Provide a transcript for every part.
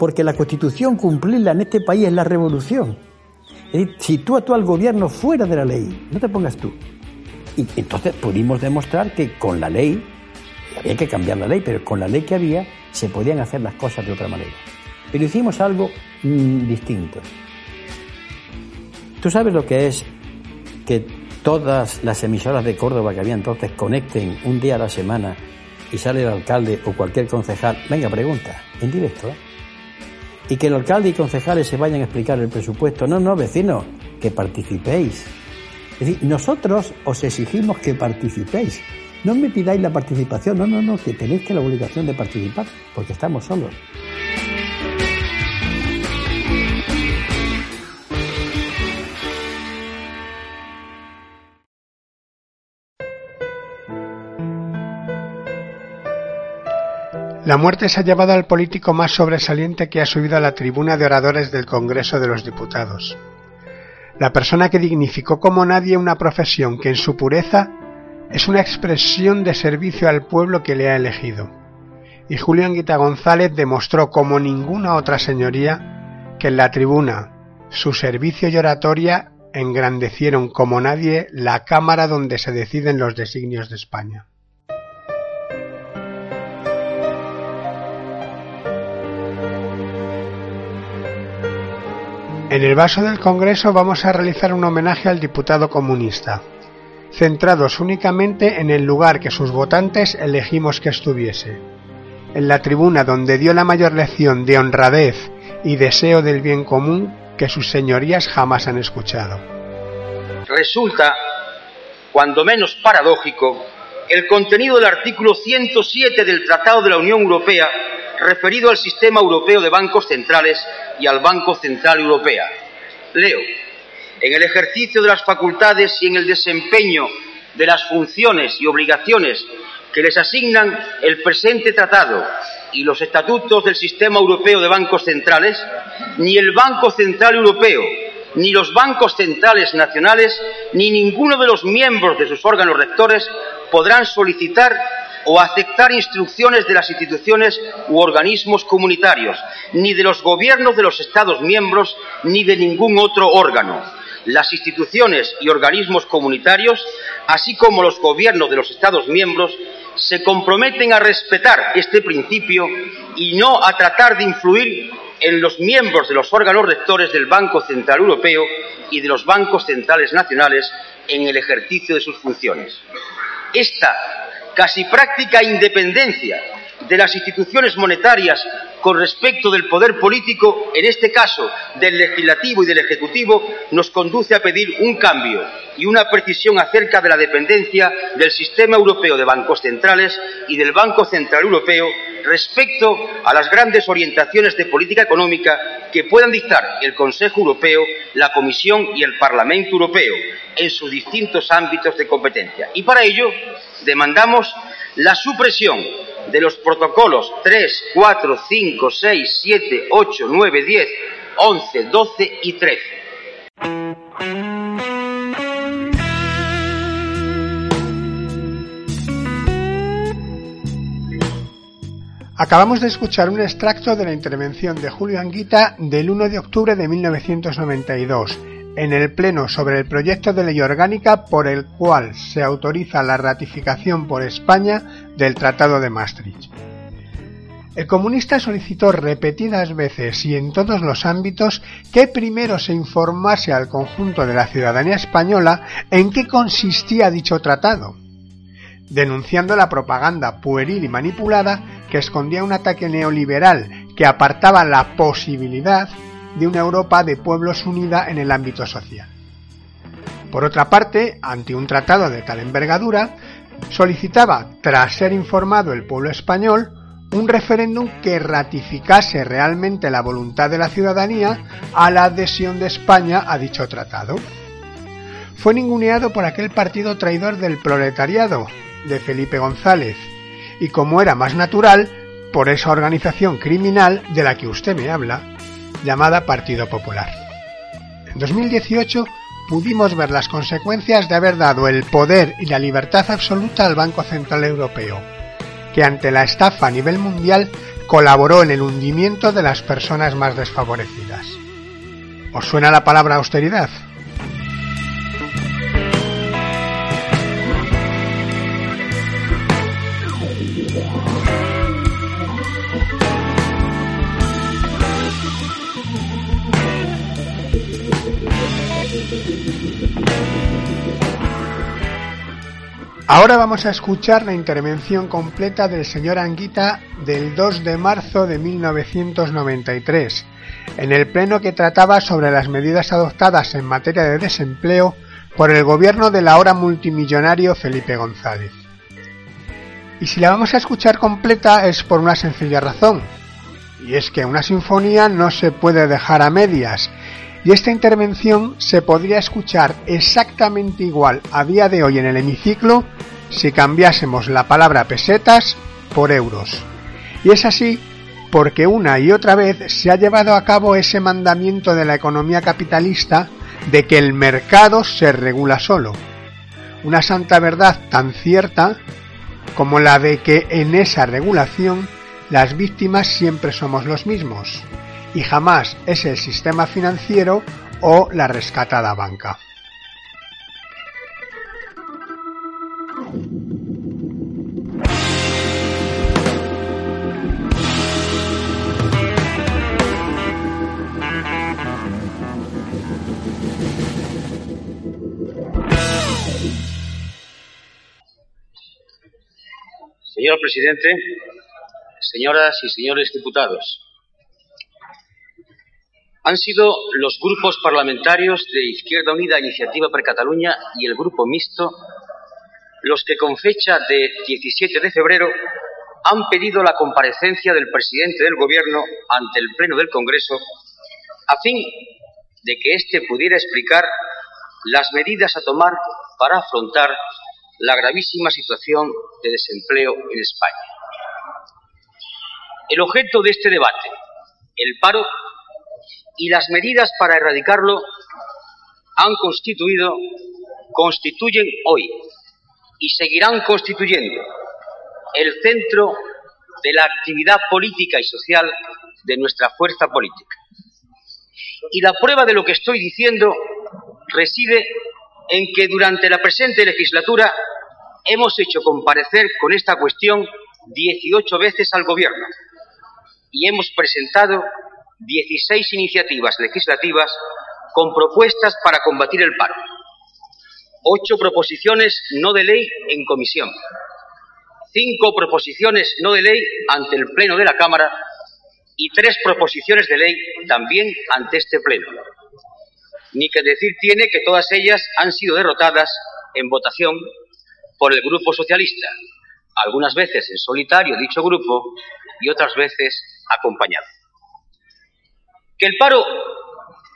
Porque la constitución cumplirla en este país es la revolución. Es decir, si tú al gobierno fuera de la ley, no te pongas tú. Y entonces pudimos demostrar que con la ley, había que cambiar la ley, pero con la ley que había se podían hacer las cosas de otra manera. Pero hicimos algo mm, distinto. ¿Tú sabes lo que es que todas las emisoras de Córdoba que había entonces conecten un día a la semana y sale el alcalde o cualquier concejal? Venga, pregunta, en directo. Y que el alcalde y concejales se vayan a explicar el presupuesto. No, no, vecinos, que participéis. Es decir, nosotros os exigimos que participéis. No me pidáis la participación, no, no, no, que tenéis que la obligación de participar, porque estamos solos. La muerte se ha llevado al político más sobresaliente que ha subido a la tribuna de oradores del Congreso de los Diputados. La persona que dignificó como nadie una profesión que en su pureza es una expresión de servicio al pueblo que le ha elegido. Y Julio Anguita González demostró como ninguna otra señoría que en la tribuna su servicio y oratoria engrandecieron como nadie la Cámara donde se deciden los designios de España. En el vaso del Congreso vamos a realizar un homenaje al diputado comunista, centrados únicamente en el lugar que sus votantes elegimos que estuviese, en la tribuna donde dio la mayor lección de honradez y deseo del bien común que sus señorías jamás han escuchado. Resulta, cuando menos paradójico, el contenido del artículo 107 del Tratado de la Unión Europea referido al sistema europeo de bancos centrales y al Banco Central Europeo. Leo, en el ejercicio de las facultades y en el desempeño de las funciones y obligaciones que les asignan el presente tratado y los estatutos del sistema europeo de bancos centrales, ni el Banco Central Europeo, ni los bancos centrales nacionales, ni ninguno de los miembros de sus órganos rectores podrán solicitar o aceptar instrucciones de las instituciones u organismos comunitarios, ni de los gobiernos de los Estados miembros, ni de ningún otro órgano. Las instituciones y organismos comunitarios, así como los gobiernos de los Estados miembros, se comprometen a respetar este principio y no a tratar de influir en los miembros de los órganos rectores del Banco Central Europeo y de los bancos centrales nacionales en el ejercicio de sus funciones. Esta casi práctica independencia de las instituciones monetarias con respecto del poder político, en este caso del legislativo y del ejecutivo, nos conduce a pedir un cambio y una precisión acerca de la dependencia del sistema europeo de bancos centrales y del Banco Central Europeo respecto a las grandes orientaciones de política económica que puedan dictar el Consejo Europeo, la Comisión y el Parlamento Europeo en sus distintos ámbitos de competencia. Y para ello demandamos la supresión de los protocolos 3, 4, 5, 6, 7, 8, 9, 10, 11, 12 y 13. Acabamos de escuchar un extracto de la intervención de Julio Anguita del 1 de octubre de 1992 en el Pleno sobre el proyecto de ley orgánica por el cual se autoriza la ratificación por España del Tratado de Maastricht. El comunista solicitó repetidas veces y en todos los ámbitos que primero se informase al conjunto de la ciudadanía española en qué consistía dicho tratado, denunciando la propaganda pueril y manipulada que escondía un ataque neoliberal que apartaba la posibilidad de una Europa de pueblos unida en el ámbito social. Por otra parte, ante un tratado de tal envergadura, solicitaba, tras ser informado el pueblo español, un referéndum que ratificase realmente la voluntad de la ciudadanía a la adhesión de España a dicho tratado. Fue ninguneado por aquel partido traidor del proletariado, de Felipe González, y como era más natural, por esa organización criminal de la que usted me habla, llamada Partido Popular. En 2018 pudimos ver las consecuencias de haber dado el poder y la libertad absoluta al Banco Central Europeo, que ante la estafa a nivel mundial colaboró en el hundimiento de las personas más desfavorecidas. ¿Os suena la palabra austeridad? Ahora vamos a escuchar la intervención completa del señor Anguita del 2 de marzo de 1993, en el pleno que trataba sobre las medidas adoptadas en materia de desempleo por el gobierno del ahora multimillonario Felipe González. Y si la vamos a escuchar completa es por una sencilla razón, y es que una sinfonía no se puede dejar a medias, y esta intervención se podría escuchar exactamente igual a día de hoy en el hemiciclo si cambiásemos la palabra pesetas por euros. Y es así porque una y otra vez se ha llevado a cabo ese mandamiento de la economía capitalista de que el mercado se regula solo. Una santa verdad tan cierta como la de que en esa regulación las víctimas siempre somos los mismos y jamás es el sistema financiero o la rescatada banca. Señor presidente, señoras y señores diputados, han sido los grupos parlamentarios de Izquierda Unida, Iniciativa per Cataluña y el Grupo Mixto los que con fecha de 17 de febrero han pedido la comparecencia del presidente del Gobierno ante el Pleno del Congreso a fin de que éste pudiera explicar las medidas a tomar para afrontar la gravísima situación de desempleo en España. El objeto de este debate, el paro, y las medidas para erradicarlo han constituido, constituyen hoy y seguirán constituyendo el centro de la actividad política y social de nuestra fuerza política. Y la prueba de lo que estoy diciendo reside en que durante la presente legislatura hemos hecho comparecer con esta cuestión 18 veces al Gobierno y hemos presentado 16 iniciativas legislativas con propuestas para combatir el paro, ocho proposiciones no de ley en comisión, cinco proposiciones no de ley ante el Pleno de la Cámara y tres proposiciones de ley también ante este Pleno. Ni que decir tiene que todas ellas han sido derrotadas en votación por el Grupo Socialista, algunas veces en solitario dicho grupo y otras veces acompañado. Que el paro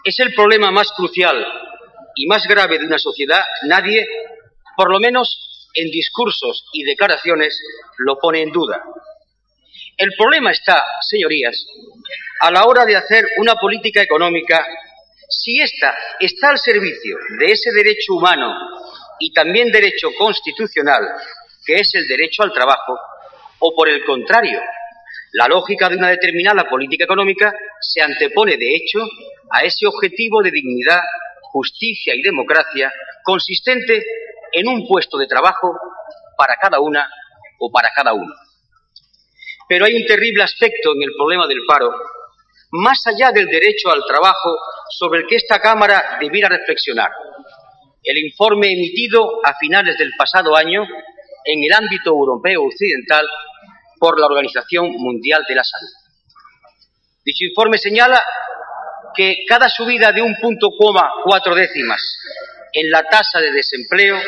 es el problema más crucial y más grave de una sociedad, nadie, por lo menos en discursos y declaraciones, lo pone en duda. El problema está, señorías, a la hora de hacer una política económica, si ésta está al servicio de ese derecho humano y también derecho constitucional, que es el derecho al trabajo, o por el contrario, la lógica de una determinada política económica se antepone, de hecho, a ese objetivo de dignidad, justicia y democracia consistente en un puesto de trabajo para cada una o para cada uno. Pero hay un terrible aspecto en el problema del paro, más allá del derecho al trabajo sobre el que esta Cámara debiera reflexionar. El informe emitido a finales del pasado año en el ámbito europeo occidental por la Organización Mundial de la Salud. Dicho informe señala que cada subida de un punto coma cuatro décimas en la tasa de desempleo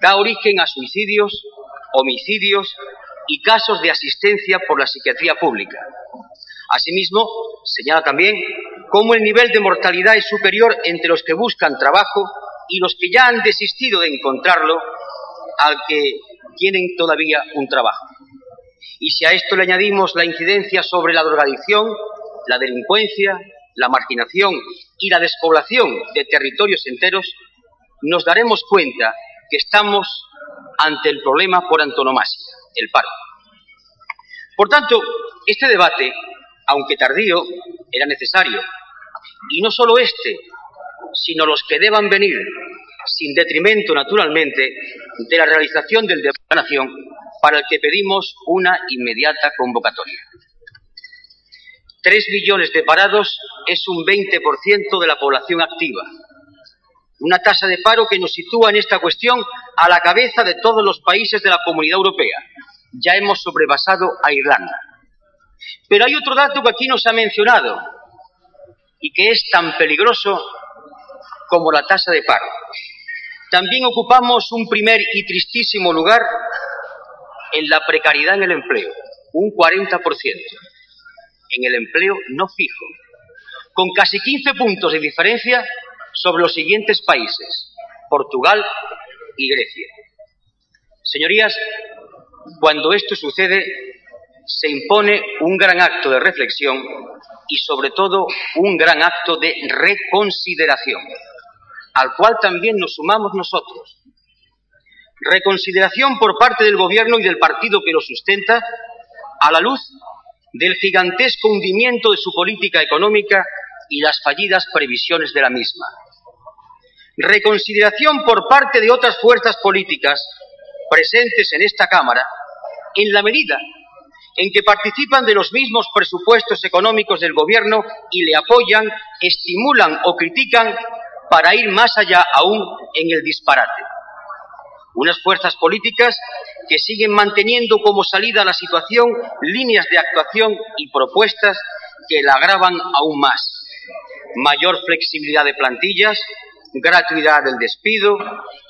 da origen a suicidios, homicidios y casos de asistencia por la psiquiatría pública. Asimismo, señala también cómo el nivel de mortalidad es superior entre los que buscan trabajo y los que ya han desistido de encontrarlo al que tienen todavía un trabajo. Y si a esto le añadimos la incidencia sobre la drogadicción, la delincuencia, la marginación y la despoblación de territorios enteros, nos daremos cuenta que estamos ante el problema por antonomasia, el paro. Por tanto, este debate, aunque tardío, era necesario. Y no solo este, sino los que deban venir, sin detrimento, naturalmente, de la realización del debate de la nación, para el que pedimos una inmediata convocatoria. Tres millones de parados es un 20% de la población activa. Una tasa de paro que nos sitúa en esta cuestión a la cabeza de todos los países de la Comunidad Europea. Ya hemos sobrepasado a Irlanda. Pero hay otro dato que aquí nos ha mencionado y que es tan peligroso como la tasa de paro. También ocupamos un primer y tristísimo lugar en la precariedad en el empleo, un 40% en el empleo no fijo, con casi 15 puntos de diferencia sobre los siguientes países, Portugal y Grecia. Señorías, cuando esto sucede, se impone un gran acto de reflexión y sobre todo un gran acto de reconsideración, al cual también nos sumamos nosotros. Reconsideración por parte del Gobierno y del partido que lo sustenta a la luz del gigantesco hundimiento de su política económica y las fallidas previsiones de la misma. Reconsideración por parte de otras fuerzas políticas presentes en esta Cámara en la medida en que participan de los mismos presupuestos económicos del Gobierno y le apoyan, estimulan o critican para ir más allá aún en el disparate. Unas fuerzas políticas que siguen manteniendo como salida a la situación líneas de actuación y propuestas que la agravan aún más. Mayor flexibilidad de plantillas, gratuidad del despido,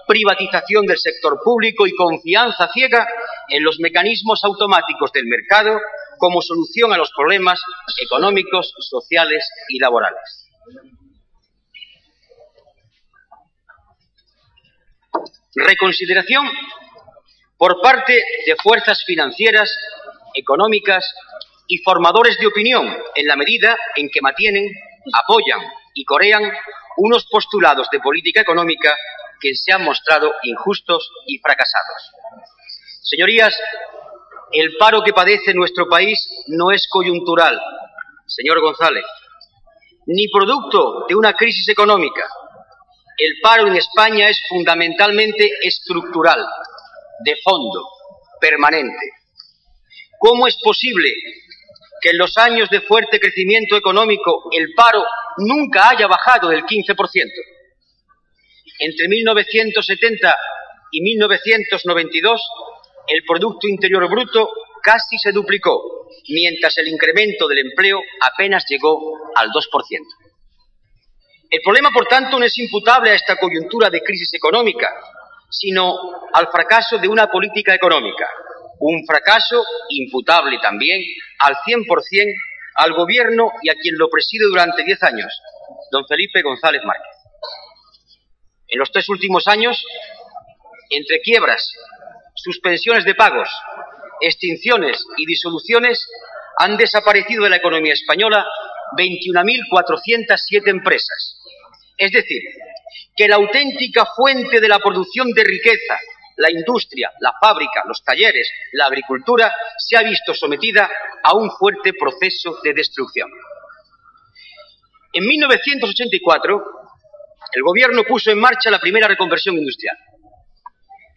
privatización del sector público y confianza ciega en los mecanismos automáticos del mercado como solución a los problemas económicos, sociales y laborales. Reconsideración por parte de fuerzas financieras, económicas y formadores de opinión en la medida en que mantienen, apoyan y corean unos postulados de política económica que se han mostrado injustos y fracasados. Señorías, el paro que padece nuestro país no es coyuntural, señor González, ni producto de una crisis económica. El paro en España es fundamentalmente estructural, de fondo, permanente. ¿Cómo es posible que en los años de fuerte crecimiento económico el paro nunca haya bajado del 15%? Entre 1970 y 1992 el Producto Interior Bruto casi se duplicó, mientras el incremento del empleo apenas llegó al 2%. El problema, por tanto, no es imputable a esta coyuntura de crisis económica, sino al fracaso de una política económica, un fracaso imputable también al 100% al gobierno y a quien lo preside durante diez años, don Felipe González Márquez. En los tres últimos años, entre quiebras, suspensiones de pagos, extinciones y disoluciones, han desaparecido de la economía española 21.407 empresas. Es decir, que la auténtica fuente de la producción de riqueza, la industria, la fábrica, los talleres, la agricultura, se ha visto sometida a un fuerte proceso de destrucción. En 1984, el gobierno puso en marcha la primera reconversión industrial.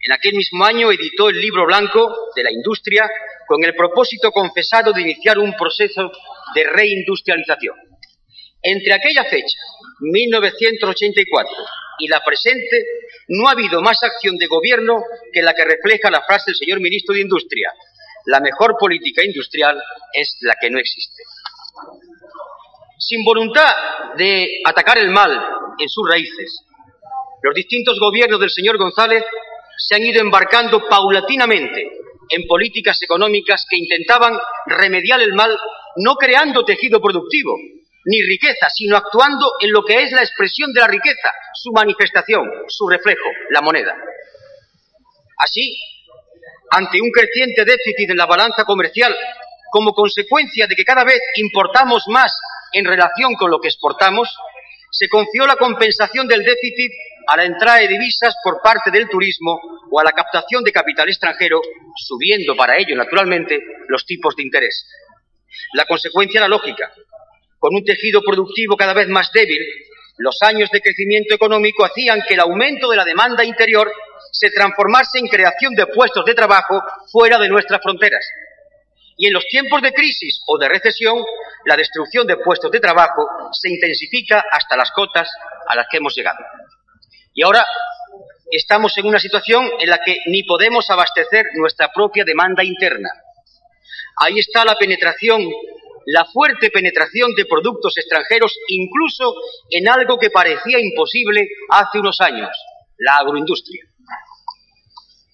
En aquel mismo año editó el libro blanco de la industria con el propósito confesado de iniciar un proceso de reindustrialización. Entre aquella fecha, 1984, y la presente, no ha habido más acción de gobierno que la que refleja la frase del señor ministro de Industria. La mejor política industrial es la que no existe. Sin voluntad de atacar el mal en sus raíces, Los distintos gobiernos del señor González se han ido embarcando paulatinamente en políticas económicas que intentaban remediar el mal no creando tejido productivo ni riqueza, sino actuando en lo que es la expresión de la riqueza, su manifestación, su reflejo, la moneda. Así, ante un creciente déficit en la balanza comercial, como consecuencia de que cada vez importamos más en relación con lo que exportamos, se confió la compensación del déficit a la entrada de divisas por parte del turismo o a la captación de capital extranjero, subiendo para ello, naturalmente, los tipos de interés. La consecuencia era lógica. Con un tejido productivo cada vez más débil, los años de crecimiento económico hacían que el aumento de la demanda interior se transformase en creación de puestos de trabajo fuera de nuestras fronteras. Y en los tiempos de crisis o de recesión, la destrucción de puestos de trabajo se intensifica hasta las cotas a las que hemos llegado. Y ahora estamos en una situación en la que ni podemos abastecer nuestra propia demanda interna. Ahí está la penetración, la fuerte penetración de productos extranjeros, incluso en algo que parecía imposible hace unos años, la agroindustria.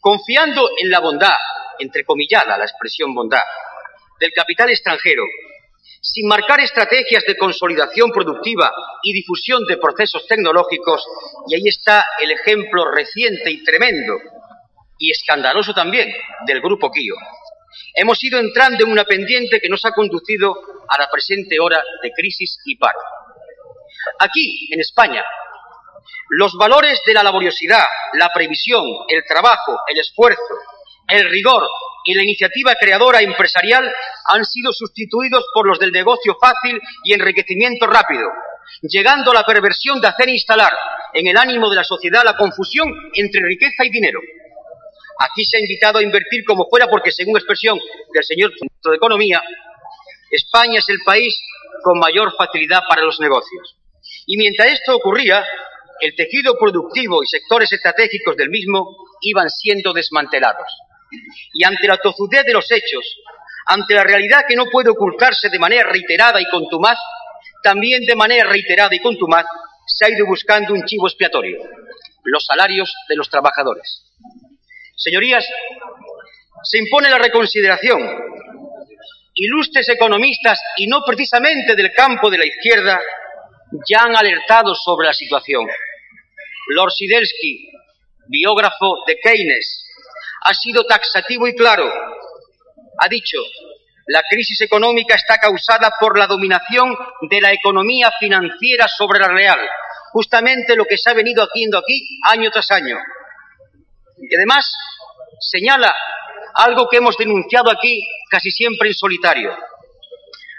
Confiando en la bondad, entrecomillada la expresión bondad, del capital extranjero, sin marcar estrategias de consolidación productiva y difusión de procesos tecnológicos, y ahí está el ejemplo reciente y tremendo, y escandaloso también, del Grupo Kio. Hemos ido entrando en una pendiente que nos ha conducido a la presente hora de crisis y paro. Aquí, en España, los valores de la laboriosidad, la previsión, el trabajo, el esfuerzo, el rigor y la iniciativa creadora empresarial han sido sustituidos por los del negocio fácil y enriquecimiento rápido, llegando a la perversión de hacer instalar en el ánimo de la sociedad la confusión entre riqueza y dinero. Aquí se ha invitado a invertir como fuera porque, según expresión del señor ministro de Economía, España es el país con mayor facilidad para los negocios. Y mientras esto ocurría, el tejido productivo y sectores estratégicos del mismo iban siendo desmantelados. Y ante la tozudez de los hechos, ante la realidad que no puede ocultarse de manera reiterada y contumaz, también de manera reiterada y contumaz se ha ido buscando un chivo expiatorio, los salarios de los trabajadores. Señorías, se impone la reconsideración. Ilustres economistas, y no precisamente del campo de la izquierda, ya han alertado sobre la situación. Lord Sidelsky, biógrafo de Keynes, ha sido taxativo y claro. Ha dicho, la crisis económica está causada por la dominación de la economía financiera sobre la real, justamente lo que se ha venido haciendo aquí año tras año. Y además señala algo que hemos denunciado aquí casi siempre en solitario.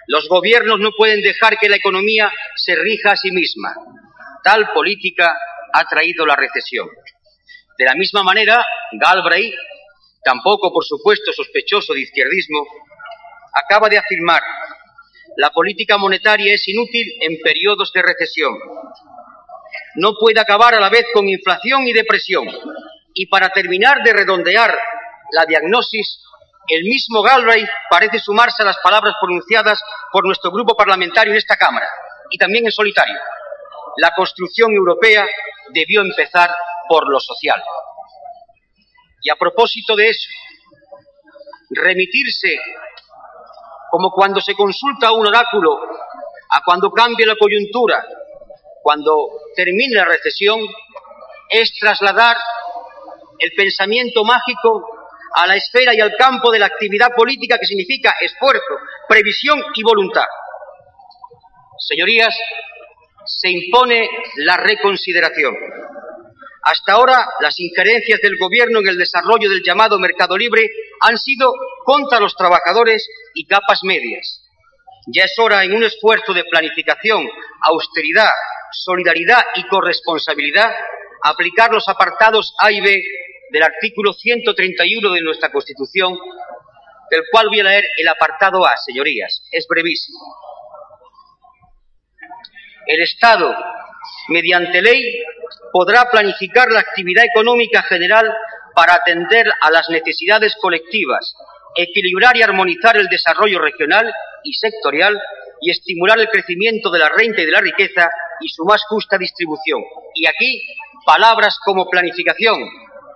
Los gobiernos no pueden dejar que la economía se rija a sí misma. Tal política ha traído la recesión. De la misma manera, Galbraith, tampoco por supuesto sospechoso de izquierdismo, acaba de afirmar la política monetaria es inútil en periodos de recesión. No puede acabar a la vez con inflación y depresión. Y para terminar de redondear la diagnosis, el mismo Galbraith parece sumarse a las palabras pronunciadas por nuestro grupo parlamentario en esta Cámara y también en solitario. La construcción europea debió empezar por lo social. Y a propósito de eso, remitirse como cuando se consulta un oráculo a cuando cambie la coyuntura, cuando termine la recesión, es trasladar el pensamiento mágico a la esfera y al campo de la actividad política que significa esfuerzo, previsión y voluntad. Señorías, se impone la reconsideración. Hasta ahora, las injerencias del Gobierno en el desarrollo del llamado mercado libre han sido contra los trabajadores y capas medias. Ya es hora, en un esfuerzo de planificación, austeridad, solidaridad y corresponsabilidad, aplicar los apartados A y B del artículo 131 de nuestra Constitución, del cual voy a leer el apartado A, señorías. Es brevísimo. El Estado, mediante ley, podrá planificar la actividad económica general para atender a las necesidades colectivas, equilibrar y armonizar el desarrollo regional y sectorial y estimular el crecimiento de la renta y de la riqueza y su más justa distribución. Y aquí palabras como planificación,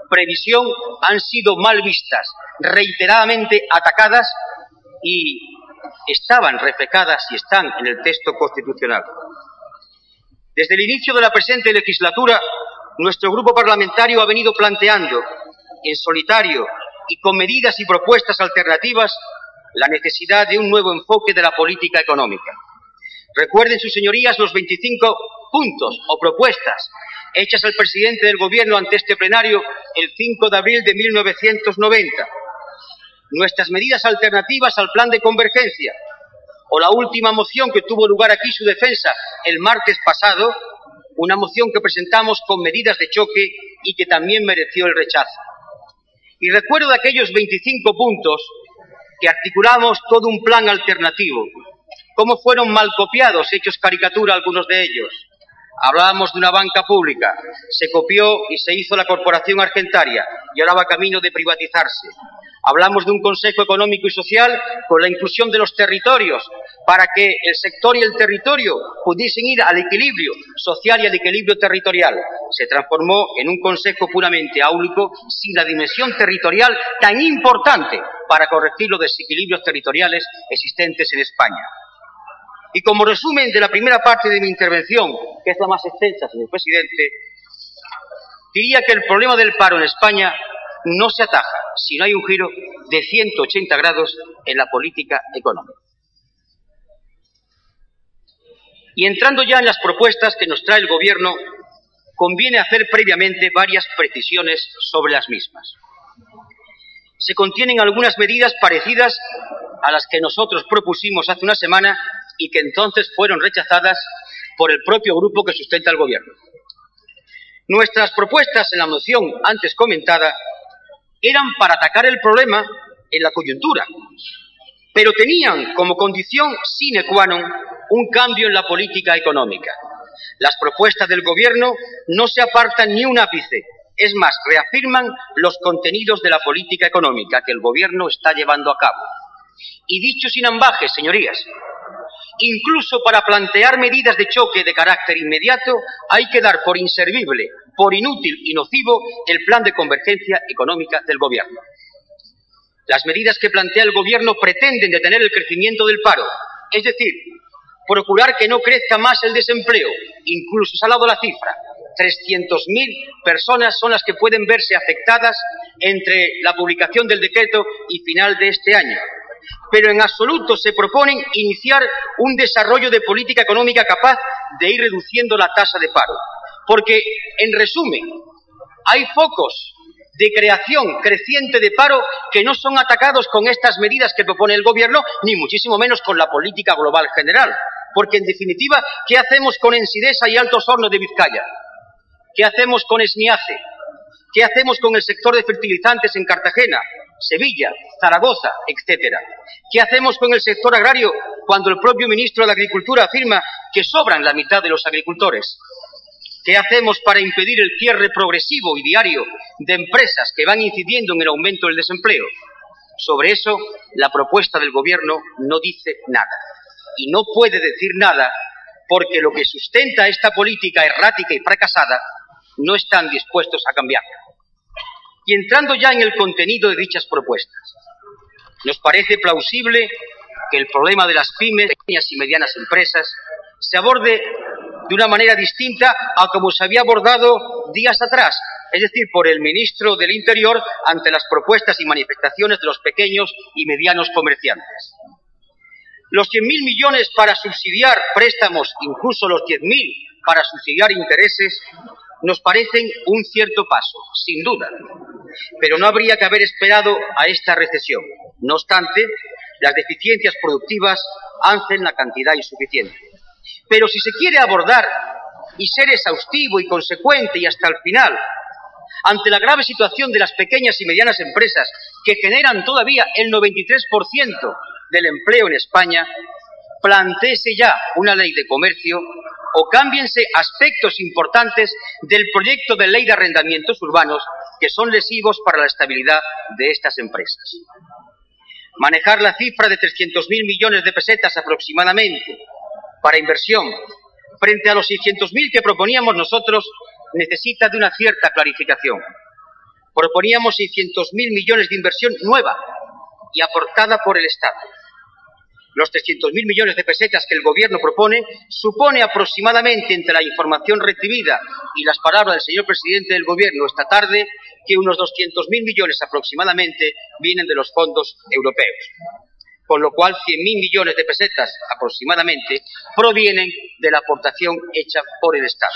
previsión han sido mal vistas, reiteradamente atacadas y estaban reflejadas y están en el texto constitucional. Desde el inicio de la presente legislatura, nuestro grupo parlamentario ha venido planteando en solitario y con medidas y propuestas alternativas la necesidad de un nuevo enfoque de la política económica. Recuerden, sus señorías, los 25 puntos o propuestas hechas al presidente del Gobierno ante este plenario el 5 de abril de 1990. Nuestras medidas alternativas al plan de convergencia o la última moción que tuvo lugar aquí su defensa el martes pasado, una moción que presentamos con medidas de choque y que también mereció el rechazo. Y recuerdo aquellos 25 puntos que articulamos todo un plan alternativo, cómo fueron mal copiados, hechos caricatura algunos de ellos. Hablábamos de una banca pública, se copió y se hizo la corporación argentaria y ahora va camino de privatizarse. Hablamos de un Consejo Económico y Social con la inclusión de los territorios para que el sector y el territorio pudiesen ir al equilibrio social y al equilibrio territorial. Se transformó en un Consejo puramente áulico sin la dimensión territorial tan importante para corregir los desequilibrios territoriales existentes en España. Y como resumen de la primera parte de mi intervención, que es la más extensa, señor presidente, diría que el problema del paro en España no se ataja si no hay un giro de 180 grados en la política económica. Y entrando ya en las propuestas que nos trae el Gobierno, conviene hacer previamente varias precisiones sobre las mismas. Se contienen algunas medidas parecidas a las que nosotros propusimos hace una semana y que entonces fueron rechazadas por el propio grupo que sustenta el Gobierno. Nuestras propuestas en la moción antes comentada eran para atacar el problema en la coyuntura, pero tenían como condición sine qua non un cambio en la política económica. Las propuestas del Gobierno no se apartan ni un ápice, es más, reafirman los contenidos de la política económica que el Gobierno está llevando a cabo. Y dicho sin ambajes, señorías, incluso para plantear medidas de choque de carácter inmediato, hay que dar por inservible, por inútil y nocivo el plan de convergencia económica del Gobierno. Las medidas que plantea el Gobierno pretenden detener el crecimiento del paro, es decir, procurar que no crezca más el desempleo, incluso se ha la cifra. 300.000 personas son las que pueden verse afectadas entre la publicación del decreto y final de este año pero en absoluto se proponen iniciar un desarrollo de política económica capaz de ir reduciendo la tasa de paro. Porque, en resumen, hay focos de creación creciente de paro que no son atacados con estas medidas que propone el Gobierno, ni muchísimo menos con la política global general. Porque, en definitiva, ¿qué hacemos con Ensidesa y Altos Hornos de Vizcaya? ¿Qué hacemos con Esniace? ¿Qué hacemos con el sector de fertilizantes en Cartagena? Sevilla, Zaragoza, etcétera. ¿Qué hacemos con el sector agrario cuando el propio ministro de Agricultura afirma que sobran la mitad de los agricultores? ¿Qué hacemos para impedir el cierre progresivo y diario de empresas que van incidiendo en el aumento del desempleo? Sobre eso, la propuesta del Gobierno no dice nada. Y no puede decir nada porque lo que sustenta esta política errática y fracasada no están dispuestos a cambiarla. Y entrando ya en el contenido de dichas propuestas, nos parece plausible que el problema de las pymes, pequeñas y medianas empresas, se aborde de una manera distinta a como se había abordado días atrás, es decir, por el ministro del Interior ante las propuestas y manifestaciones de los pequeños y medianos comerciantes. Los 100.000 millones para subsidiar préstamos, incluso los 10.000 para subsidiar intereses, nos parecen un cierto paso, sin duda, pero no habría que haber esperado a esta recesión. No obstante, las deficiencias productivas hacen la cantidad insuficiente. Pero si se quiere abordar y ser exhaustivo y consecuente y hasta el final, ante la grave situación de las pequeñas y medianas empresas que generan todavía el 93% del empleo en España, planteese ya una ley de comercio o cámbiense aspectos importantes del proyecto de ley de arrendamientos urbanos que son lesivos para la estabilidad de estas empresas. Manejar la cifra de 300.000 millones de pesetas aproximadamente para inversión frente a los 600.000 que proponíamos nosotros necesita de una cierta clarificación. Proponíamos 600.000 millones de inversión nueva y aportada por el Estado. Los 300.000 millones de pesetas que el Gobierno propone supone aproximadamente, entre la información recibida y las palabras del señor presidente del Gobierno esta tarde, que unos 200.000 millones aproximadamente vienen de los fondos europeos. Con lo cual, 100.000 millones de pesetas aproximadamente provienen de la aportación hecha por el Estado.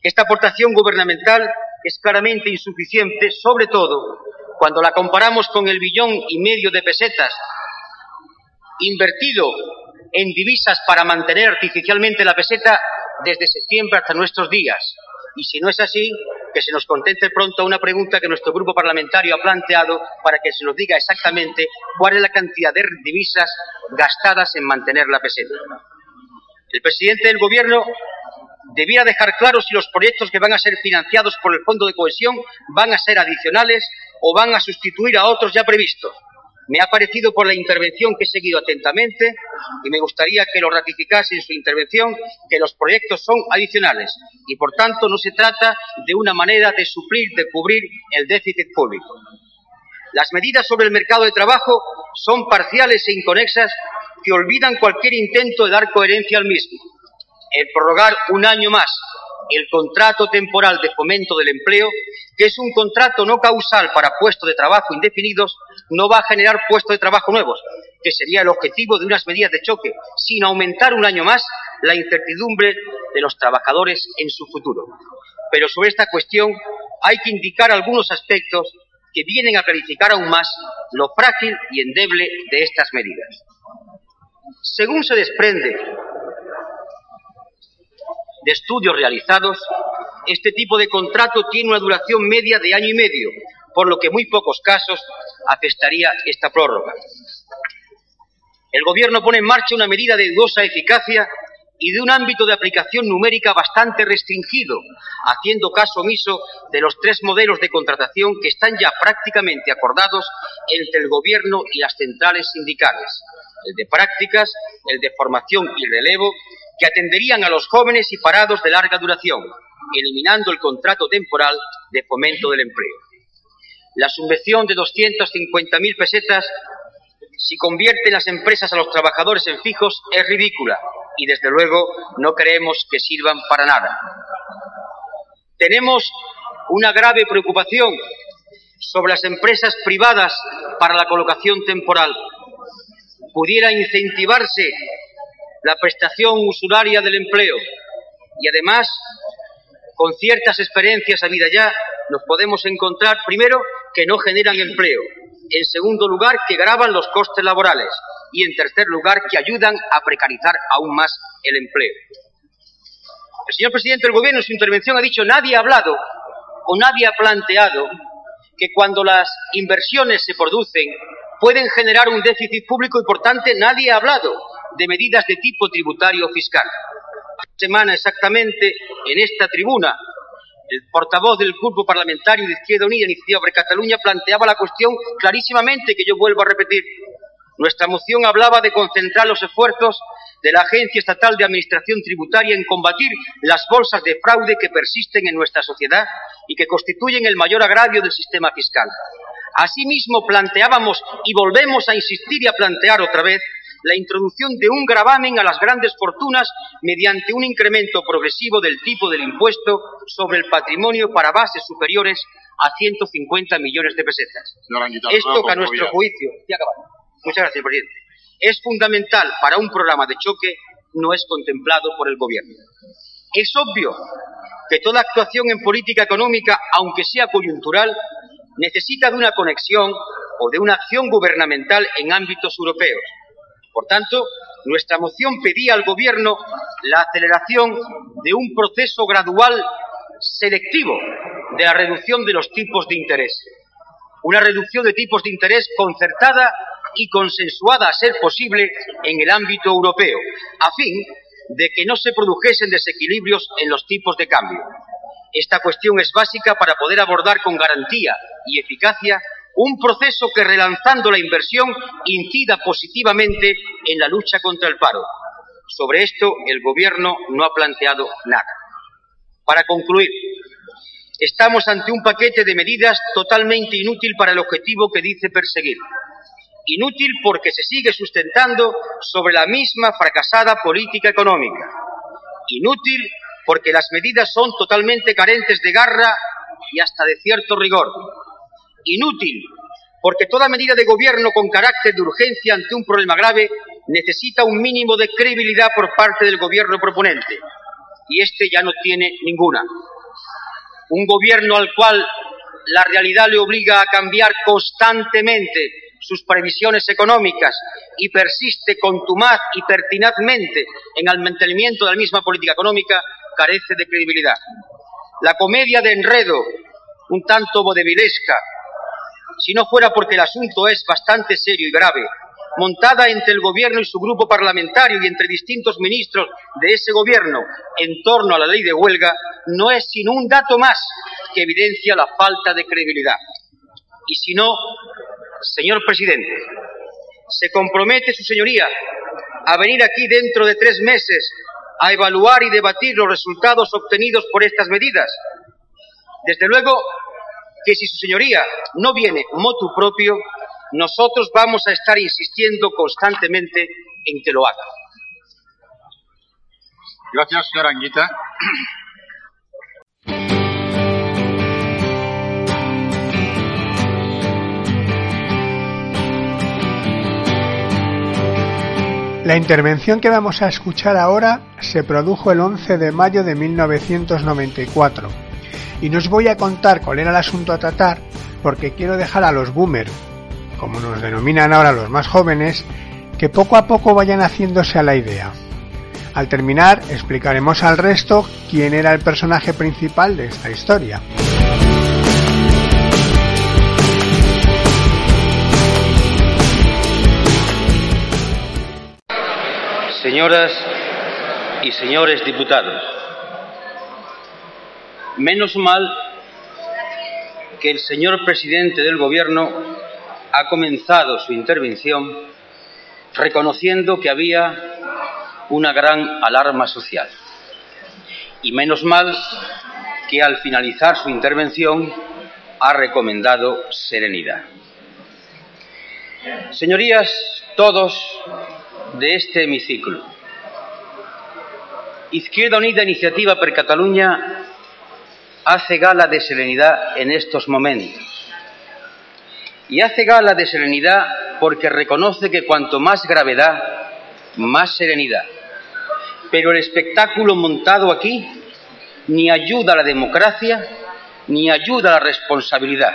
Esta aportación gubernamental es claramente insuficiente, sobre todo cuando la comparamos con el billón y medio de pesetas invertido en divisas para mantener artificialmente la peseta desde septiembre hasta nuestros días. Y si no es así, que se nos contente pronto una pregunta que nuestro grupo parlamentario ha planteado para que se nos diga exactamente cuál es la cantidad de divisas gastadas en mantener la peseta. El presidente del Gobierno debiera dejar claro si los proyectos que van a ser financiados por el Fondo de Cohesión van a ser adicionales o van a sustituir a otros ya previstos. Me ha parecido por la intervención que he seguido atentamente y me gustaría que lo ratificase en su intervención que los proyectos son adicionales y por tanto no se trata de una manera de suplir, de cubrir el déficit público. Las medidas sobre el mercado de trabajo son parciales e inconexas que olvidan cualquier intento de dar coherencia al mismo. El prorrogar un año más el contrato temporal de fomento del empleo, que es un contrato no causal para puestos de trabajo indefinidos, no va a generar puestos de trabajo nuevos, que sería el objetivo de unas medidas de choque, sino aumentar un año más la incertidumbre de los trabajadores en su futuro. Pero sobre esta cuestión hay que indicar algunos aspectos que vienen a clarificar aún más lo frágil y endeble de estas medidas. Según se desprende de estudios realizados, este tipo de contrato tiene una duración media de año y medio, por lo que muy pocos casos afectaría esta prórroga. El Gobierno pone en marcha una medida de dudosa eficacia y de un ámbito de aplicación numérica bastante restringido, haciendo caso omiso de los tres modelos de contratación que están ya prácticamente acordados entre el Gobierno y las centrales sindicales, el de prácticas, el de formación y relevo que atenderían a los jóvenes y parados de larga duración, eliminando el contrato temporal de fomento del empleo. La subvención de 250.000 pesetas, si convierte las empresas a los trabajadores en fijos, es ridícula y, desde luego, no creemos que sirvan para nada. Tenemos una grave preocupación sobre las empresas privadas para la colocación temporal. Pudiera incentivarse la prestación usuraria del empleo y además con ciertas experiencias a vida ya nos podemos encontrar primero que no generan empleo, en segundo lugar que graban los costes laborales y en tercer lugar que ayudan a precarizar aún más el empleo. El señor presidente del Gobierno en su intervención ha dicho nadie ha hablado o nadie ha planteado que cuando las inversiones se producen pueden generar un déficit público y por tanto nadie ha hablado de medidas de tipo tributario fiscal. Semana exactamente en esta tribuna, el portavoz del Grupo Parlamentario de Izquierda Unida, Iniciativa por Cataluña, planteaba la cuestión clarísimamente que yo vuelvo a repetir. Nuestra moción hablaba de concentrar los esfuerzos de la Agencia Estatal de Administración Tributaria en combatir las bolsas de fraude que persisten en nuestra sociedad y que constituyen el mayor agravio del sistema fiscal. Asimismo, planteábamos y volvemos a insistir y a plantear otra vez la introducción de un gravamen a las grandes fortunas mediante un incremento progresivo del tipo del impuesto sobre el patrimonio para bases superiores a 150 millones de pesetas. Esto que a nuestro juicio, muchas gracias, presidente, es fundamental para un programa de choque no es contemplado por el Gobierno. Es obvio que toda actuación en política económica, aunque sea coyuntural, necesita de una conexión o de una acción gubernamental en ámbitos europeos por tanto, nuestra moción pedía al Gobierno la aceleración de un proceso gradual selectivo de la reducción de los tipos de interés. Una reducción de tipos de interés concertada y consensuada a ser posible en el ámbito europeo, a fin de que no se produjesen desequilibrios en los tipos de cambio. Esta cuestión es básica para poder abordar con garantía y eficacia un proceso que relanzando la inversión incida positivamente en la lucha contra el paro. Sobre esto el Gobierno no ha planteado nada. Para concluir, Estamos ante un paquete de medidas totalmente inútil para el objetivo que dice perseguir. Inútil porque se sigue sustentando sobre la misma fracasada política económica. Inútil porque las medidas son totalmente carentes de garra y hasta de cierto rigor. Inútil porque toda medida de gobierno con carácter de urgencia ante un problema grave necesita un mínimo de credibilidad por parte del gobierno proponente. Y este ya no tiene ninguna. Un gobierno al cual la realidad le obliga a cambiar constantemente sus previsiones económicas y persiste contumaz y pertinazmente en el mantenimiento de la misma política económica, carece de credibilidad. La comedia de enredo, un tanto vodevilesca, si no fuera porque el asunto es bastante serio y grave, montada entre el gobierno y su grupo parlamentario y entre distintos ministros de ese gobierno en torno a la ley de huelga, no es sino un dato más que evidencia la falta de credibilidad. Y si no, señor presidente, se compromete su señoría a venir aquí dentro de tres meses a evaluar y debatir los resultados obtenidos por estas medidas. Desde luego que si su señoría no viene motu propio, nosotros vamos a estar insistiendo constantemente en que lo haga. Gracias, señora Anguita. La intervención que vamos a escuchar ahora se produjo el 11 de mayo de 1994 y no os voy a contar cuál era el asunto a tratar porque quiero dejar a los boomers, como nos denominan ahora los más jóvenes, que poco a poco vayan haciéndose a la idea. Al terminar explicaremos al resto quién era el personaje principal de esta historia. Señoras y señores diputados, menos mal que el señor presidente del Gobierno ha comenzado su intervención reconociendo que había una gran alarma social. Y menos mal que al finalizar su intervención ha recomendado serenidad. Señorías, todos de este hemiciclo. Izquierda Unida Iniciativa per Cataluña hace gala de serenidad en estos momentos. Y hace gala de serenidad porque reconoce que cuanto más gravedad, más serenidad. Pero el espectáculo montado aquí ni ayuda a la democracia ni ayuda a la responsabilidad,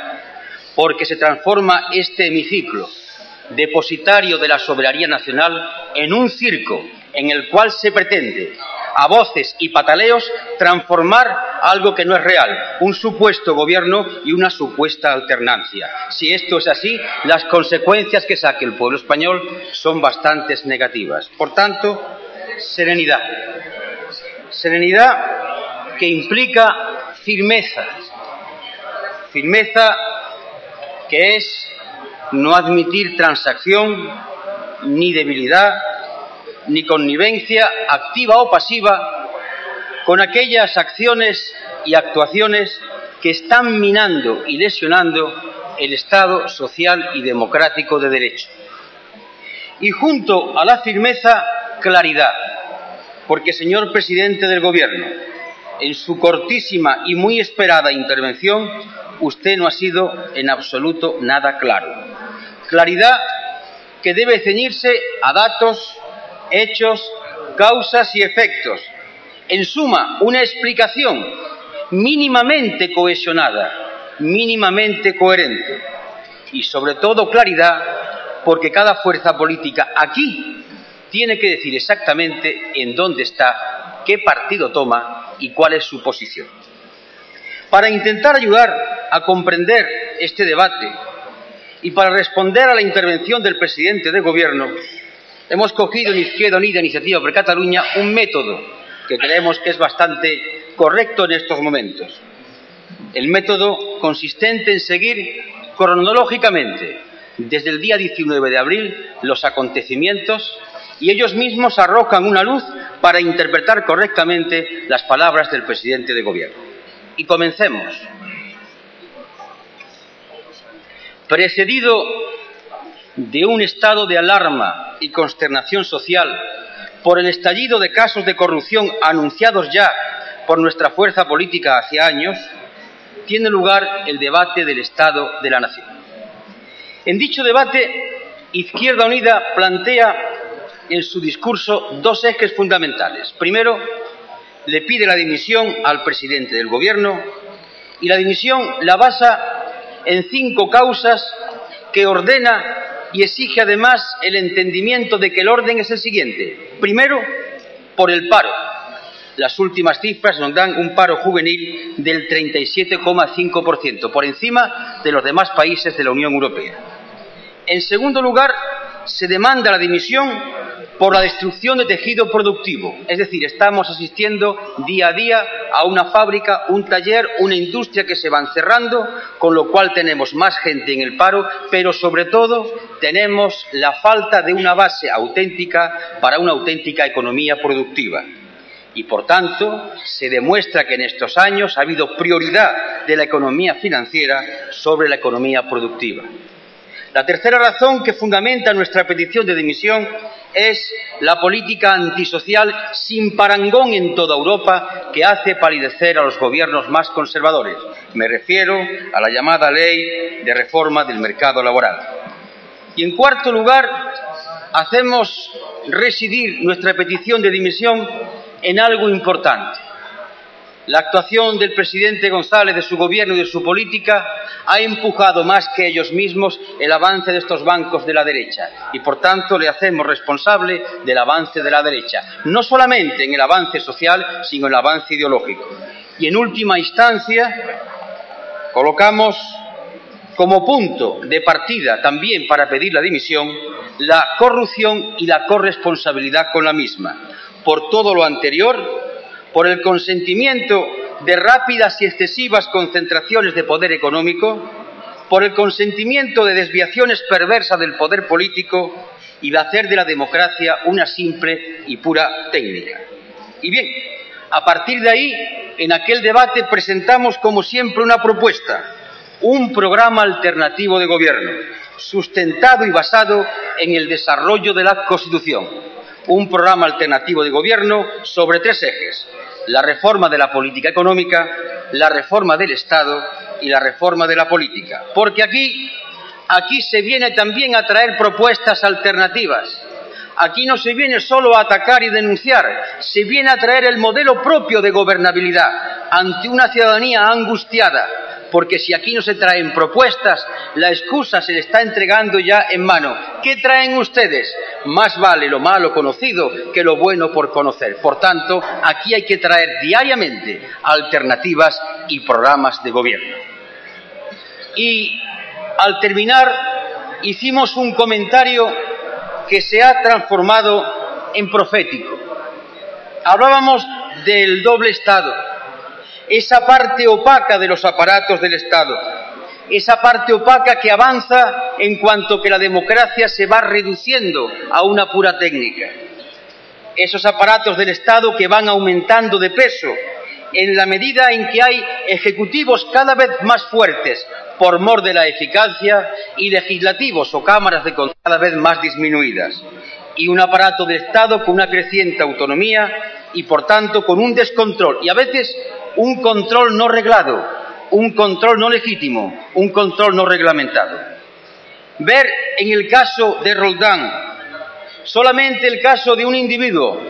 porque se transforma este hemiciclo depositario de la soberanía nacional, en un circo en el cual se pretende, a voces y pataleos, transformar algo que no es real, un supuesto gobierno y una supuesta alternancia. Si esto es así, las consecuencias que saque el pueblo español son bastante negativas. Por tanto, serenidad. Serenidad que implica firmeza. Firmeza que es no admitir transacción, ni debilidad, ni connivencia activa o pasiva con aquellas acciones y actuaciones que están minando y lesionando el Estado social y democrático de derecho. Y junto a la firmeza, claridad, porque, señor presidente del Gobierno, en su cortísima y muy esperada intervención, usted no ha sido en absoluto nada claro. Claridad que debe ceñirse a datos, hechos, causas y efectos. En suma, una explicación mínimamente cohesionada, mínimamente coherente. Y sobre todo claridad, porque cada fuerza política aquí tiene que decir exactamente en dónde está, qué partido toma y cuál es su posición. Para intentar ayudar a comprender este debate y para responder a la intervención del presidente de Gobierno, hemos cogido en Izquierda Unida Iniciativa por Cataluña un método que creemos que es bastante correcto en estos momentos. El método consistente en seguir cronológicamente desde el día 19 de abril los acontecimientos y ellos mismos arrojan una luz para interpretar correctamente las palabras del presidente de Gobierno. Y comencemos. Precedido de un estado de alarma y consternación social por el estallido de casos de corrupción anunciados ya por nuestra fuerza política hace años, tiene lugar el debate del Estado de la Nación. En dicho debate, Izquierda Unida plantea en su discurso dos ejes fundamentales. Primero, le pide la dimisión al presidente del Gobierno y la dimisión la basa en cinco causas que ordena y exige además el entendimiento de que el orden es el siguiente. Primero, por el paro. Las últimas cifras nos dan un paro juvenil del 37,5%, por encima de los demás países de la Unión Europea. En segundo lugar, se demanda la dimisión por la destrucción de tejido productivo. Es decir, estamos asistiendo día a día a una fábrica, un taller, una industria que se van cerrando, con lo cual tenemos más gente en el paro, pero sobre todo tenemos la falta de una base auténtica para una auténtica economía productiva. Y por tanto, se demuestra que en estos años ha habido prioridad de la economía financiera sobre la economía productiva. La tercera razón que fundamenta nuestra petición de dimisión es la política antisocial sin parangón en toda Europa que hace palidecer a los gobiernos más conservadores. Me refiero a la llamada ley de reforma del mercado laboral. Y en cuarto lugar, hacemos residir nuestra petición de dimisión en algo importante la actuación del presidente González, de su gobierno y de su política ha empujado más que ellos mismos el avance de estos bancos de la derecha y, por tanto, le hacemos responsable del avance de la derecha, no solamente en el avance social, sino en el avance ideológico. Y, en última instancia, colocamos como punto de partida también para pedir la dimisión la corrupción y la corresponsabilidad con la misma. Por todo lo anterior, por el consentimiento de rápidas y excesivas concentraciones de poder económico, por el consentimiento de desviaciones perversas del poder político y de hacer de la democracia una simple y pura técnica. Y bien, a partir de ahí, en aquel debate presentamos como siempre una propuesta, un programa alternativo de gobierno, sustentado y basado en el desarrollo de la Constitución un programa alternativo de gobierno sobre tres ejes la reforma de la política económica, la reforma del Estado y la reforma de la política. Porque aquí, aquí se viene también a traer propuestas alternativas. Aquí no se viene solo a atacar y denunciar, se viene a traer el modelo propio de gobernabilidad ante una ciudadanía angustiada, porque si aquí no se traen propuestas, la excusa se le está entregando ya en mano. ¿Qué traen ustedes? Más vale lo malo conocido que lo bueno por conocer. Por tanto, aquí hay que traer diariamente alternativas y programas de gobierno. Y al terminar, hicimos un comentario que se ha transformado en profético. Hablábamos del doble Estado esa parte opaca de los aparatos del Estado, esa parte opaca que avanza en cuanto que la democracia se va reduciendo a una pura técnica. Esos aparatos del Estado que van aumentando de peso en la medida en que hay ejecutivos cada vez más fuertes por mor de la eficacia y legislativos o cámaras de control cada vez más disminuidas. Y un aparato de Estado con una creciente autonomía y, por tanto, con un descontrol y a veces un control no reglado, un control no legítimo, un control no reglamentado. Ver en el caso de Roldán solamente el caso de un individuo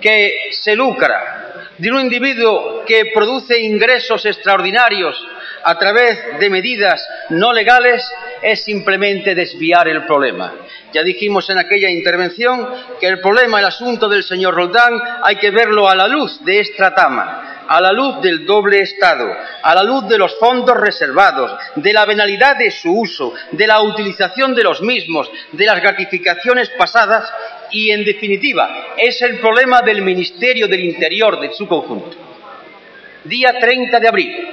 que se lucra, de un individuo que produce ingresos extraordinarios a través de medidas no legales, es simplemente desviar el problema. Ya dijimos en aquella intervención que el problema, el asunto del señor Roldán, hay que verlo a la luz de esta tama a la luz del doble Estado, a la luz de los fondos reservados, de la venalidad de su uso, de la utilización de los mismos, de las gratificaciones pasadas y, en definitiva, es el problema del Ministerio del Interior de su conjunto. Día 30 de abril,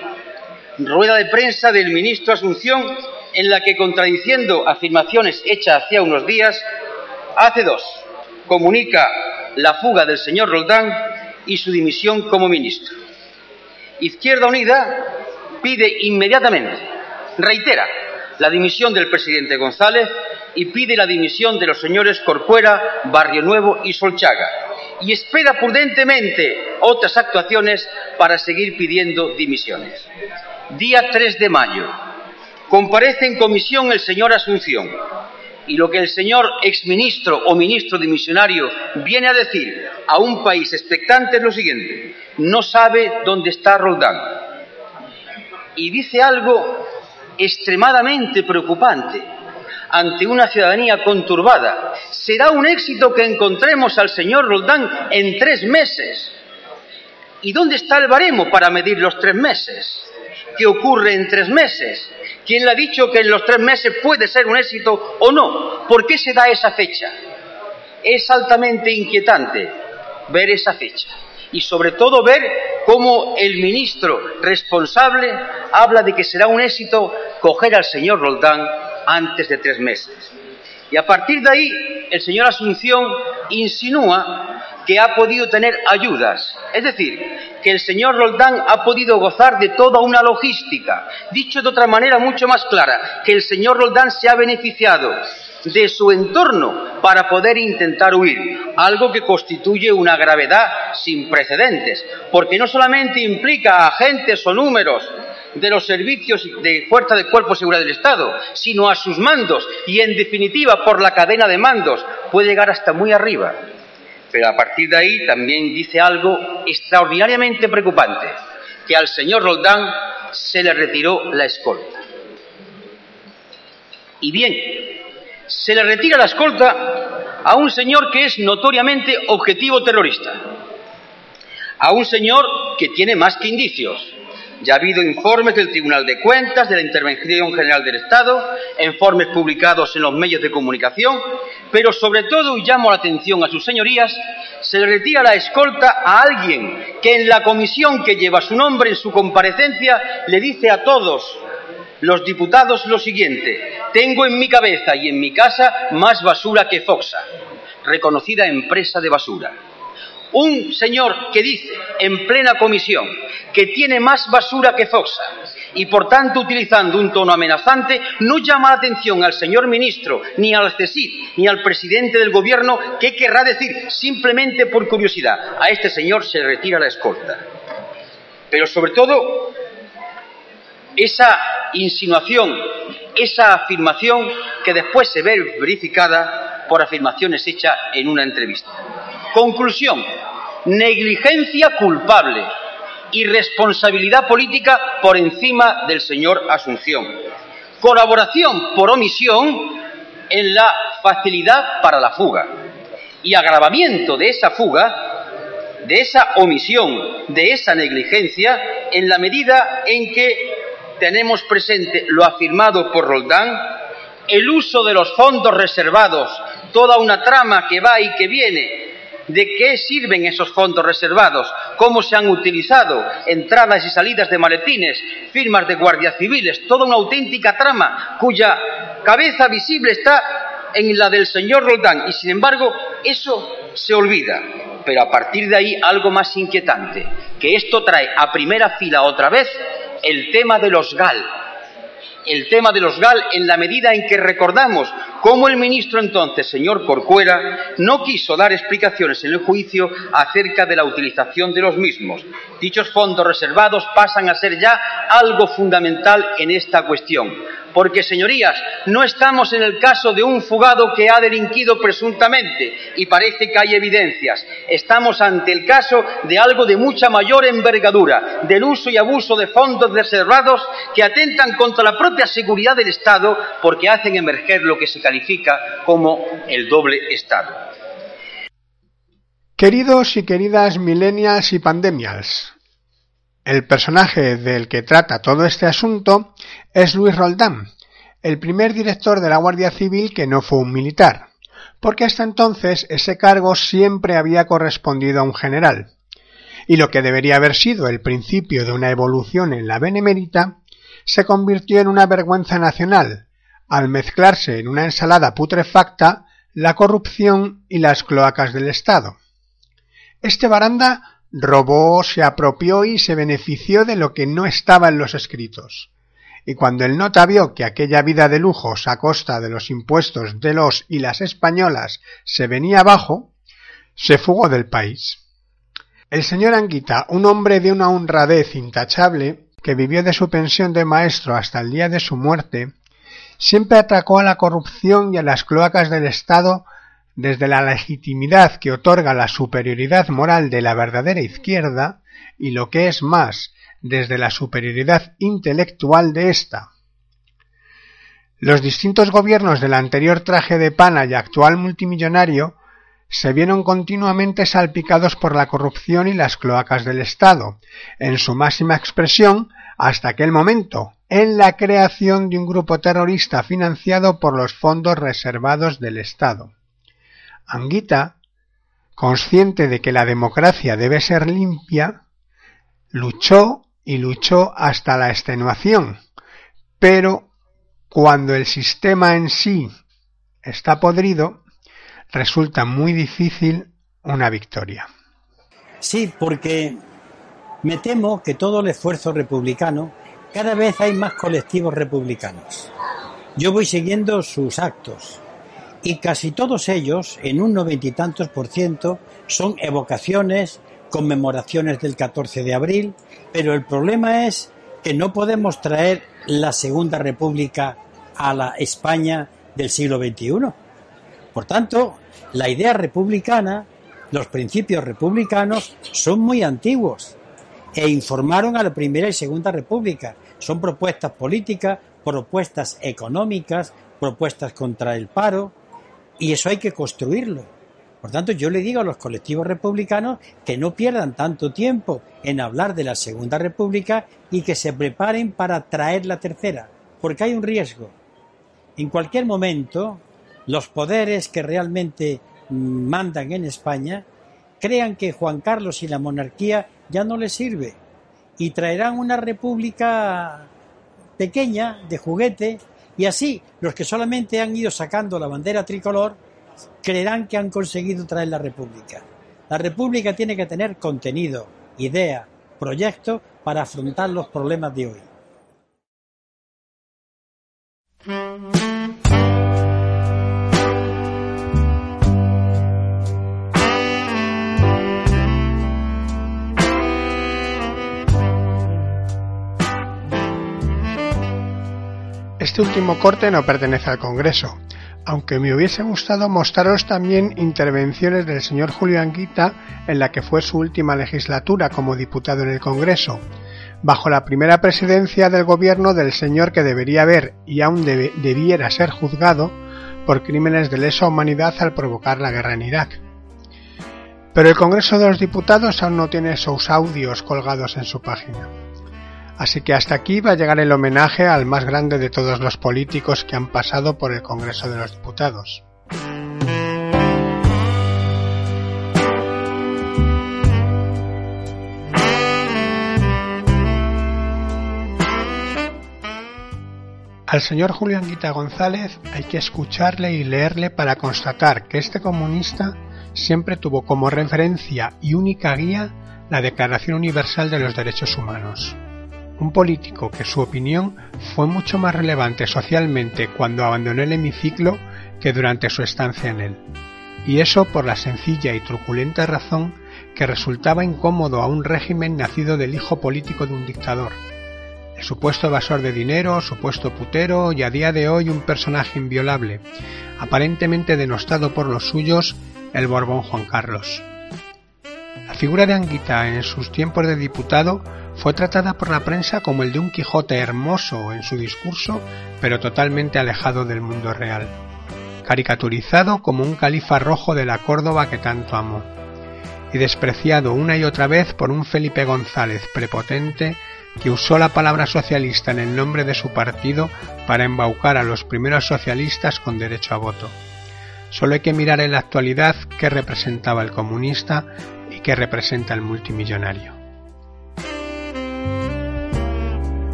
rueda de prensa del ministro Asunción en la que, contradiciendo afirmaciones hechas hacía unos días, hace dos, comunica la fuga del señor Roldán y su dimisión como ministro. Izquierda Unida pide inmediatamente, reitera, la dimisión del presidente González y pide la dimisión de los señores Corcuera, Barrio Nuevo y Solchaga. Y espera prudentemente otras actuaciones para seguir pidiendo dimisiones. Día 3 de mayo. Comparece en comisión el señor Asunción. Y lo que el señor exministro o ministro dimisionario viene a decir a un país expectante es lo siguiente. No sabe dónde está Roldán. Y dice algo extremadamente preocupante ante una ciudadanía conturbada. Será un éxito que encontremos al señor Roldán en tres meses. ¿Y dónde está el baremo para medir los tres meses? ¿Qué ocurre en tres meses? ¿Quién le ha dicho que en los tres meses puede ser un éxito o no? ¿Por qué se da esa fecha? Es altamente inquietante ver esa fecha y sobre todo ver cómo el ministro responsable habla de que será un éxito coger al señor Roldán antes de tres meses. Y a partir de ahí, el señor Asunción insinúa que ha podido tener ayudas. Es decir, que el señor Roldán ha podido gozar de toda una logística. Dicho de otra manera mucho más clara, que el señor Roldán se ha beneficiado de su entorno para poder intentar huir, algo que constituye una gravedad sin precedentes, porque no solamente implica a agentes o números de los servicios de fuerza de cuerpo seguridad del Estado, sino a sus mandos y, en definitiva, por la cadena de mandos, puede llegar hasta muy arriba. Pero a partir de ahí también dice algo extraordinariamente preocupante, que al señor Roldán se le retiró la escolta. Y bien, se le retira la escolta a un señor que es notoriamente objetivo terrorista, a un señor que tiene más que indicios, ya ha habido informes del Tribunal de Cuentas, de la Intervención General del Estado, informes publicados en los medios de comunicación, pero sobre todo, y llamo la atención a sus señorías, se le retira la escolta a alguien que en la comisión que lleva su nombre en su comparecencia le dice a todos los diputados lo siguiente, tengo en mi cabeza y en mi casa más basura que Foxa, reconocida empresa de basura. Un señor que dice en plena comisión que tiene más basura que Foxa y por tanto utilizando un tono amenazante no llama la atención al señor ministro, ni al CESID, ni al presidente del gobierno, ¿qué querrá decir? Simplemente por curiosidad, a este señor se retira la escolta. Pero sobre todo, esa insinuación, esa afirmación que después se ve verificada por afirmaciones hechas en una entrevista. Conclusión, negligencia culpable. Y responsabilidad política por encima del señor Asunción. Colaboración por omisión en la facilidad para la fuga. Y agravamiento de esa fuga, de esa omisión, de esa negligencia, en la medida en que tenemos presente lo afirmado por Roldán, el uso de los fondos reservados, toda una trama que va y que viene de qué sirven esos fondos reservados, cómo se han utilizado, entradas y salidas de maletines, firmas de guardias civiles, toda una auténtica trama cuya cabeza visible está en la del señor Roldán. Y sin embargo eso se olvida. Pero a partir de ahí algo más inquietante, que esto trae a primera fila otra vez el tema de los GAL, el tema de los GAL en la medida en que recordamos cómo el ministro entonces, señor Corcuera, no quiso dar explicaciones en el juicio acerca de la utilización de los mismos. Dichos fondos reservados pasan a ser ya algo fundamental en esta cuestión porque, señorías, no estamos en el caso de un fugado que ha delinquido presuntamente y parece que hay evidencias. Estamos ante el caso de algo de mucha mayor envergadura, del uso y abuso de fondos reservados que atentan contra la propia seguridad del Estado porque hacen emerger lo que se califica como el doble Estado. Queridos y queridas millennials y pandemials, el personaje del que trata todo este asunto es Luis Roldán, el primer director de la Guardia Civil que no fue un militar, porque hasta entonces ese cargo siempre había correspondido a un general. Y lo que debería haber sido el principio de una evolución en la benemérita se convirtió en una vergüenza nacional, al mezclarse en una ensalada putrefacta la corrupción y las cloacas del Estado. Este baranda robó, se apropió y se benefició de lo que no estaba en los escritos. Y cuando el nota vio que aquella vida de lujos a costa de los impuestos de los y las españolas se venía abajo, se fugó del país. El señor Anguita, un hombre de una honradez intachable, que vivió de su pensión de maestro hasta el día de su muerte, siempre atacó a la corrupción y a las cloacas del Estado desde la legitimidad que otorga la superioridad moral de la verdadera izquierda y lo que es más, desde la superioridad intelectual de ésta. Los distintos gobiernos del anterior traje de pana y actual multimillonario se vieron continuamente salpicados por la corrupción y las cloacas del Estado, en su máxima expresión hasta aquel momento, en la creación de un grupo terrorista financiado por los fondos reservados del Estado. Anguita, consciente de que la democracia debe ser limpia, luchó y luchó hasta la extenuación, pero cuando el sistema en sí está podrido, resulta muy difícil una victoria. Sí, porque me temo que todo el esfuerzo republicano, cada vez hay más colectivos republicanos. Yo voy siguiendo sus actos, y casi todos ellos, en un noventa y tantos por ciento, son evocaciones, conmemoraciones del 14 de abril, pero el problema es que no podemos traer la Segunda República a la España del siglo XXI. Por tanto, la idea republicana, los principios republicanos son muy antiguos e informaron a la Primera y Segunda República. Son propuestas políticas, propuestas económicas, propuestas contra el paro, y eso hay que construirlo. Por tanto, yo le digo a los colectivos republicanos que no pierdan tanto tiempo en hablar de la Segunda República y que se preparen para traer la tercera, porque hay un riesgo. En cualquier momento, los poderes que realmente mandan en España crean que Juan Carlos y la monarquía ya no les sirve y traerán una república pequeña de juguete y así, los que solamente han ido sacando la bandera tricolor creerán que han conseguido traer la República. La República tiene que tener contenido, idea, proyecto para afrontar los problemas de hoy. Este último corte no pertenece al Congreso, aunque me hubiese gustado mostraros también intervenciones del señor Julio Anguita en la que fue su última legislatura como diputado en el Congreso, bajo la primera presidencia del gobierno del señor que debería haber y aún debiera ser juzgado por crímenes de lesa humanidad al provocar la guerra en Irak. Pero el Congreso de los Diputados aún no tiene esos audios colgados en su página. Así que hasta aquí va a llegar el homenaje al más grande de todos los políticos que han pasado por el Congreso de los Diputados. Al señor Julián Guita González hay que escucharle y leerle para constatar que este comunista siempre tuvo como referencia y única guía la Declaración Universal de los Derechos Humanos un político que su opinión fue mucho más relevante socialmente cuando abandonó el hemiciclo que durante su estancia en él. Y eso por la sencilla y truculenta razón que resultaba incómodo a un régimen nacido del hijo político de un dictador, el supuesto evasor de dinero, supuesto putero y a día de hoy un personaje inviolable, aparentemente denostado por los suyos, el Borbón Juan Carlos. Figura de Anguita en sus tiempos de diputado fue tratada por la prensa como el de un Quijote hermoso en su discurso, pero totalmente alejado del mundo real, caricaturizado como un califa rojo de la Córdoba que tanto amó, y despreciado una y otra vez por un Felipe González prepotente que usó la palabra socialista en el nombre de su partido para embaucar a los primeros socialistas con derecho a voto. Solo hay que mirar en la actualidad qué representaba el comunista y qué representa el multimillonario.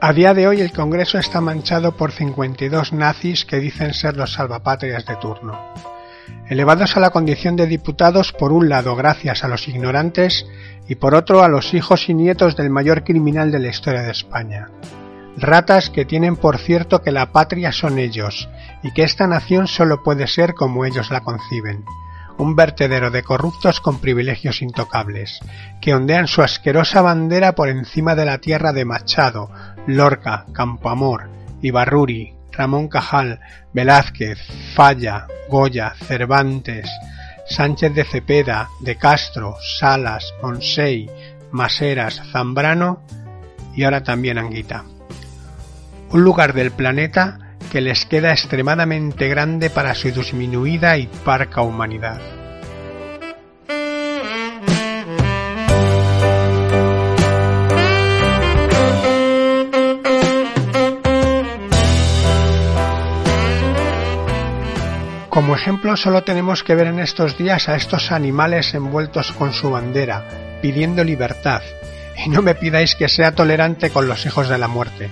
A día de hoy el Congreso está manchado por 52 nazis que dicen ser los salvapatrias de turno. Elevados a la condición de diputados por un lado gracias a los ignorantes y por otro a los hijos y nietos del mayor criminal de la historia de España. Ratas que tienen por cierto que la patria son ellos y que esta nación solo puede ser como ellos la conciben un vertedero de corruptos con privilegios intocables, que ondean su asquerosa bandera por encima de la tierra de Machado, Lorca, Campoamor, Ibarruri, Ramón Cajal, Velázquez, Falla, Goya, Cervantes, Sánchez de Cepeda, de Castro, Salas, Monsey, Maseras, Zambrano y ahora también Anguita. Un lugar del planeta que les queda extremadamente grande para su disminuida y parca humanidad. Como ejemplo solo tenemos que ver en estos días a estos animales envueltos con su bandera, pidiendo libertad, y no me pidáis que sea tolerante con los hijos de la muerte.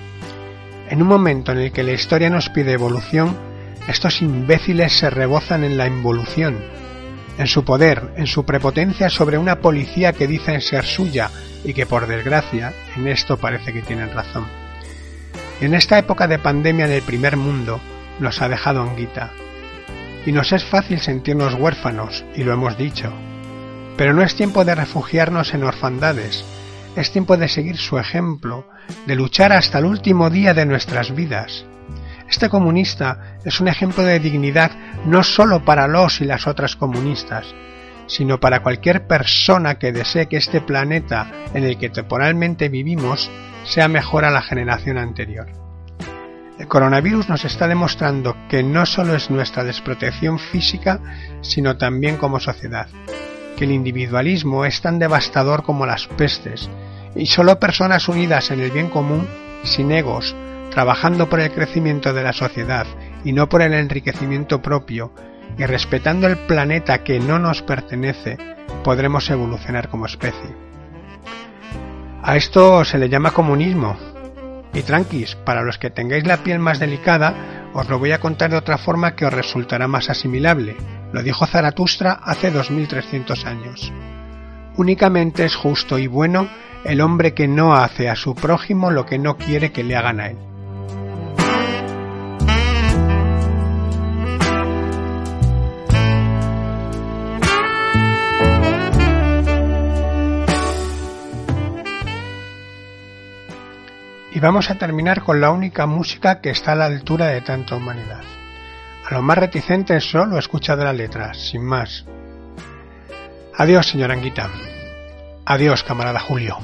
En un momento en el que la historia nos pide evolución, estos imbéciles se rebozan en la involución, en su poder, en su prepotencia sobre una policía que dicen ser suya y que por desgracia en esto parece que tienen razón. En esta época de pandemia en el primer mundo nos ha dejado Anguita. Y nos es fácil sentirnos huérfanos, y lo hemos dicho. Pero no es tiempo de refugiarnos en orfandades, es tiempo de seguir su ejemplo, de luchar hasta el último día de nuestras vidas. Este comunista es un ejemplo de dignidad no solo para los y las otras comunistas, sino para cualquier persona que desee que este planeta en el que temporalmente vivimos sea mejor a la generación anterior. El coronavirus nos está demostrando que no solo es nuestra desprotección física, sino también como sociedad, que el individualismo es tan devastador como las pestes y solo personas unidas en el bien común, sin egos, trabajando por el crecimiento de la sociedad y no por el enriquecimiento propio, y respetando el planeta que no nos pertenece, podremos evolucionar como especie. A esto se le llama comunismo. Y tranquis, para los que tengáis la piel más delicada, os lo voy a contar de otra forma que os resultará más asimilable. Lo dijo Zaratustra hace 2300 años. Únicamente es justo y bueno el hombre que no hace a su prójimo lo que no quiere que le hagan a él. Y vamos a terminar con la única música que está a la altura de tanta humanidad. A los más reticentes solo escucha de la letra, sin más. Adiós, señora Anguita. Adiós, camarada Julio.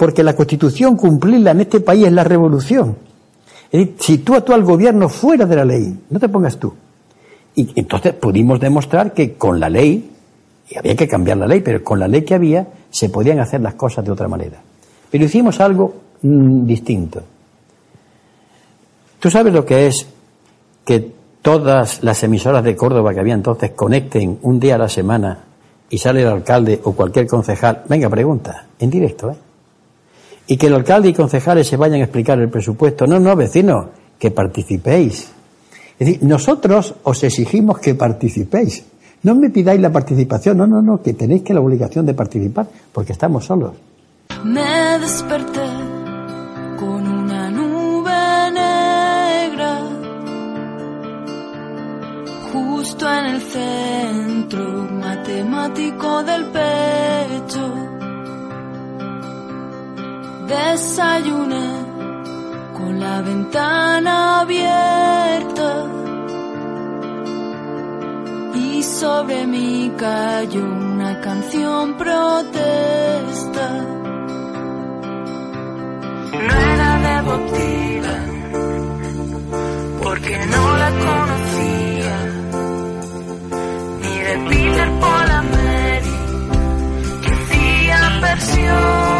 Porque la Constitución cumplirla en este país es la revolución. Es decir, sitúa tú al gobierno fuera de la ley, no te pongas tú. Y entonces pudimos demostrar que con la ley, y había que cambiar la ley, pero con la ley que había se podían hacer las cosas de otra manera. Pero hicimos algo mm, distinto. ¿Tú sabes lo que es que todas las emisoras de Córdoba que había entonces conecten un día a la semana y sale el alcalde o cualquier concejal? Venga, pregunta, en directo, ¿eh? Y que el alcalde y concejales se vayan a explicar el presupuesto. No, no, vecinos, que participéis. Es decir, nosotros os exigimos que participéis. No me pidáis la participación, no, no, no, que tenéis que la obligación de participar, porque estamos solos. Me desperté con una nube negra justo en el centro matemático del pecho. Desayuné con la ventana abierta y sobre mí cayó una canción protesta. No era de Bob porque no la conocía, ni de Peter Paul Mary, que hacía versiones